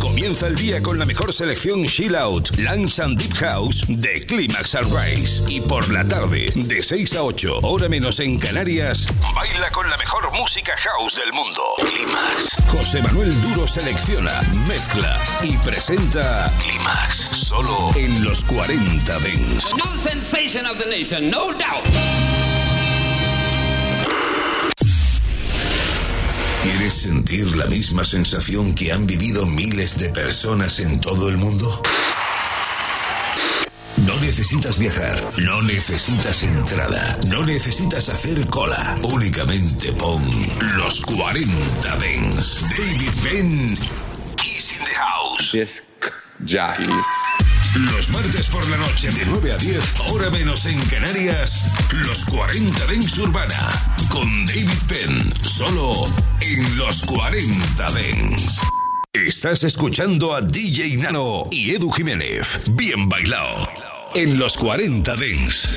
Comienza el día con la mejor selección Chill Out, Lunch and Deep House de Climax Sunrise. Y por la tarde, de 6 a 8, hora menos en Canarias, baila con la mejor música house del mundo. Climax. José Manuel Duro selecciona, mezcla y presenta Climax, solo en los 40 Dents. New sensation of the nation, no doubt. ¿Quieres sentir la misma sensación que han vivido miles de personas en todo el mundo? No necesitas viajar, no necesitas entrada, no necesitas hacer cola. Únicamente pon los 40 Dents. David Ben is in the house. Yes, Jackie. Los martes por la noche de 9 a 10, hora menos en Canarias, los 40 Dents Urbana, con David Penn, solo en los 40 Dents. Estás escuchando a DJ Nano y Edu Jiménez. Bien bailado. En los 40 Dents.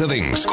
Los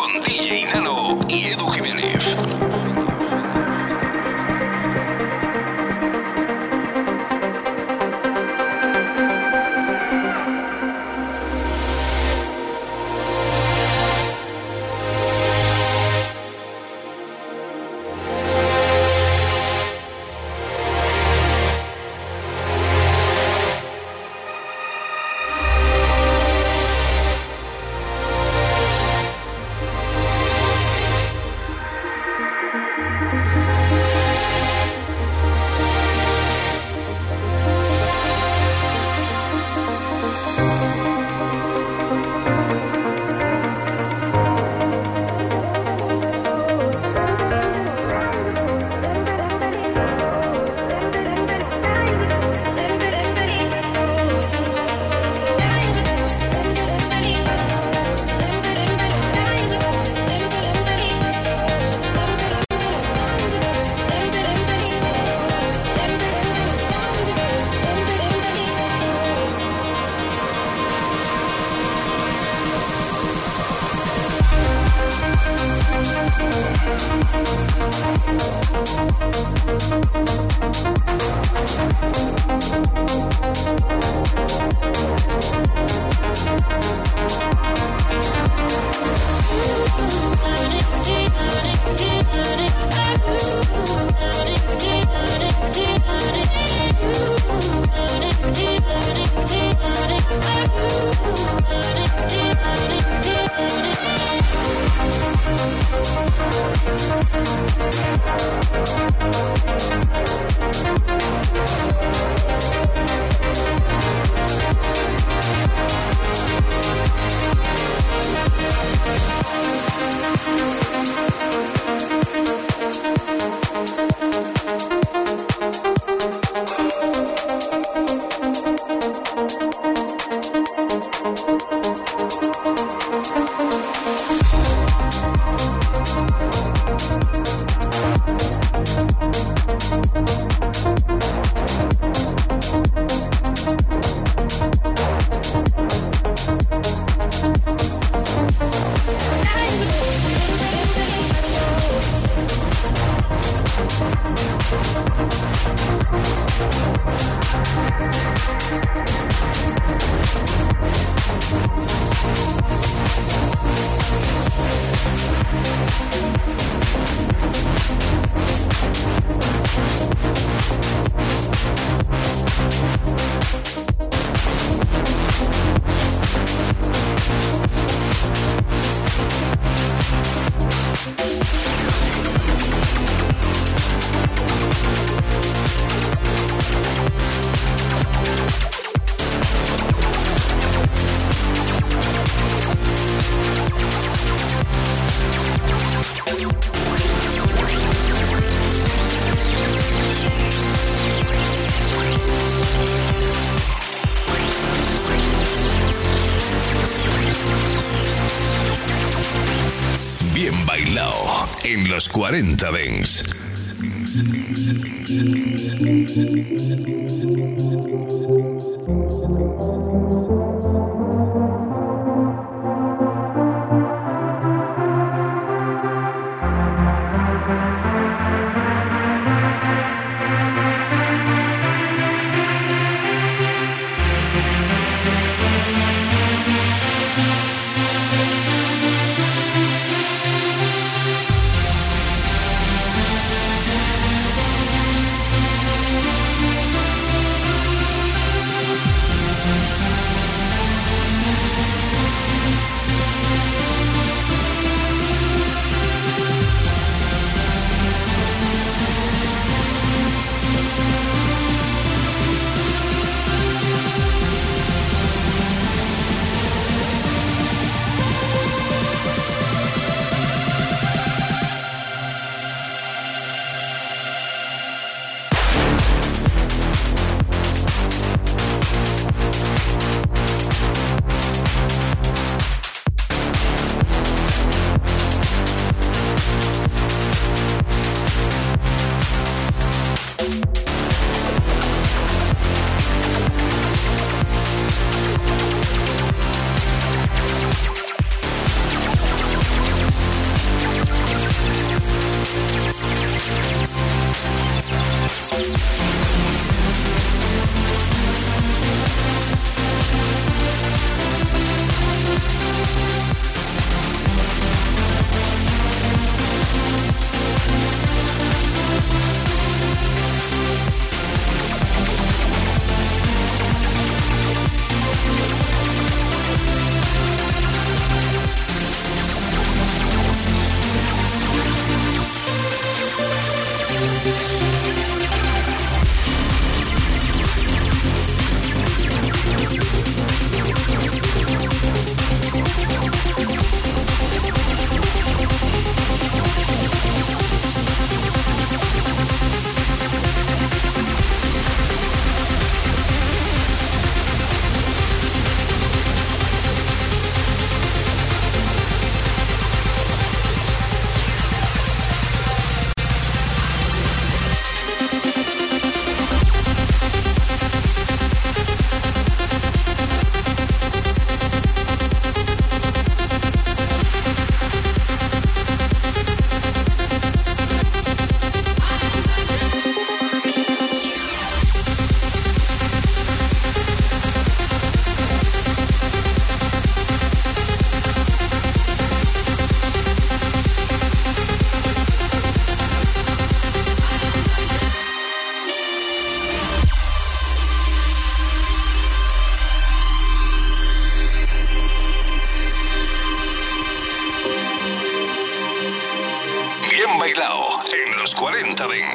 40 Dents.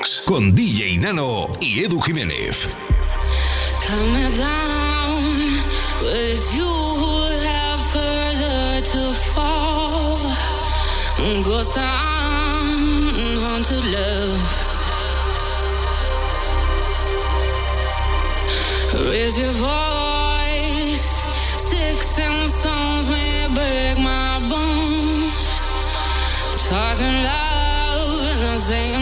Dance con DJ Nano y Edu Jiménez. Raise your voice, sticks and stones may break my bones. Talking loud and I'm saying.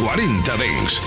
40 Dens.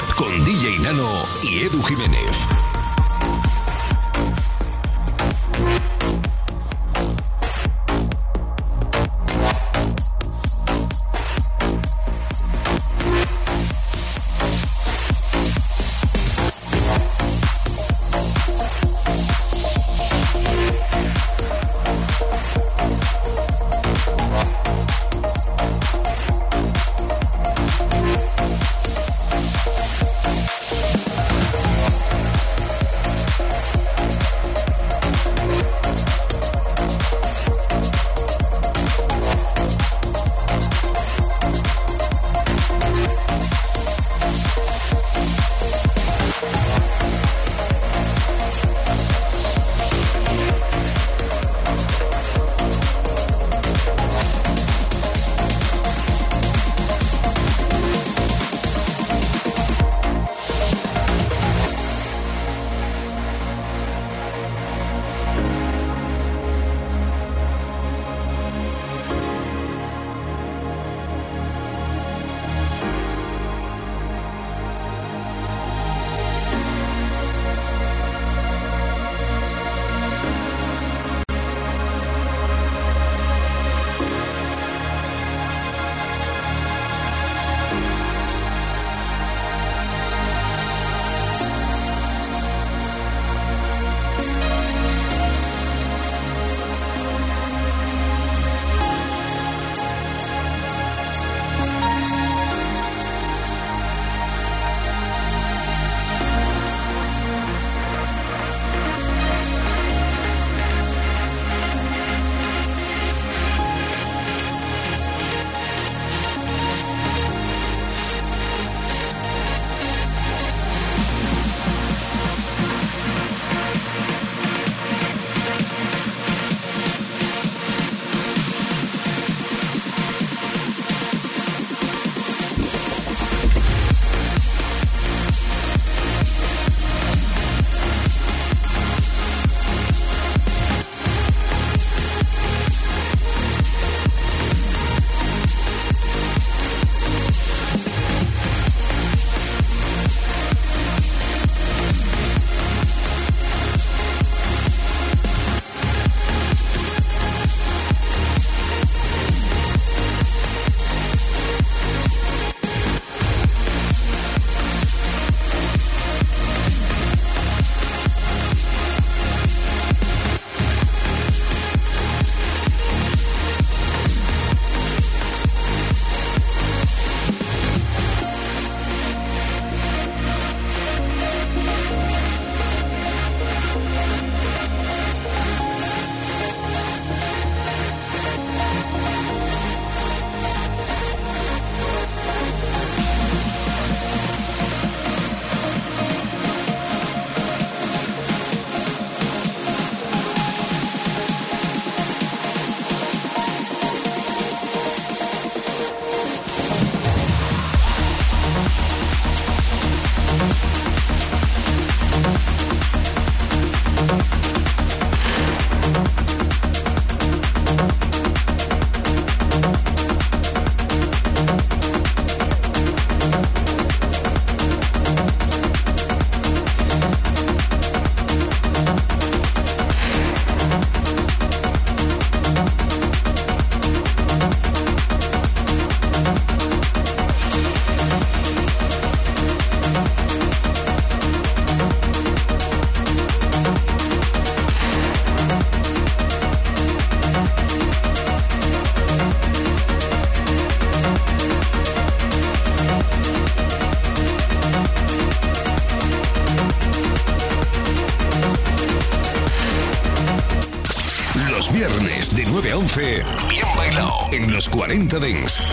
40 Dings.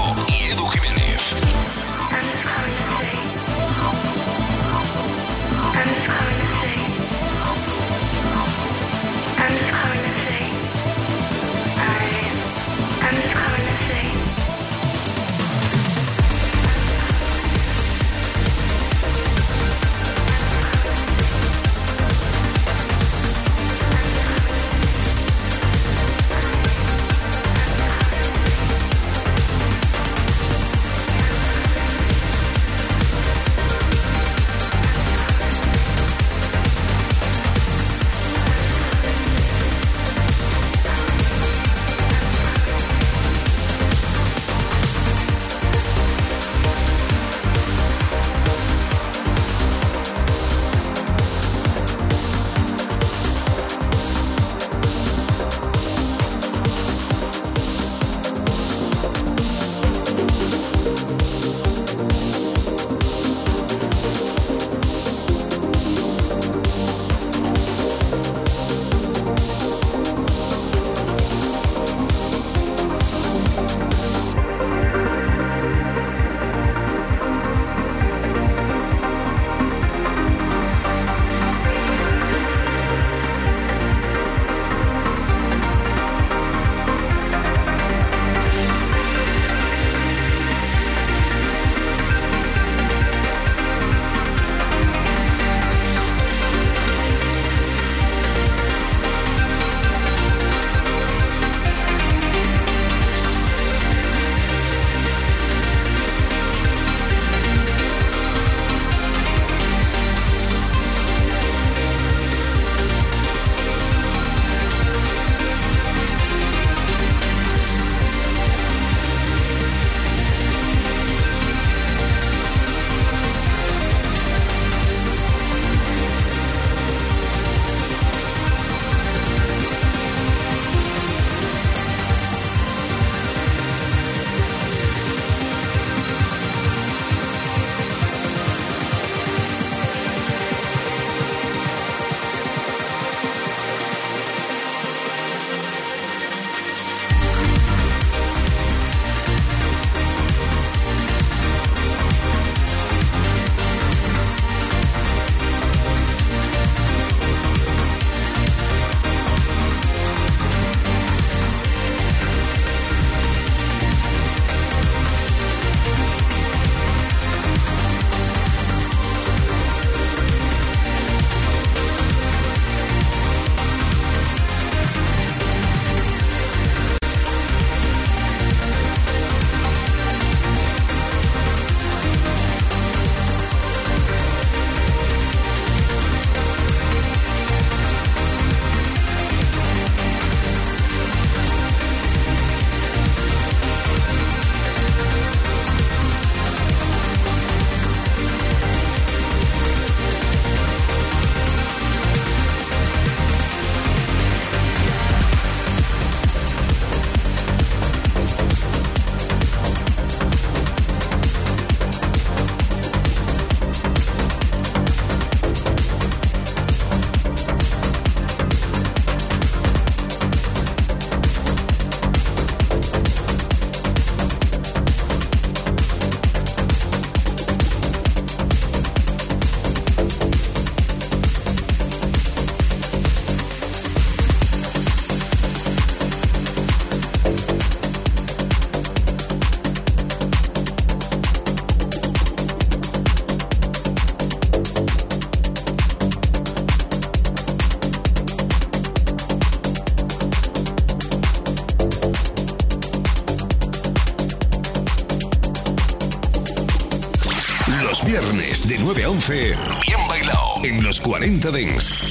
En los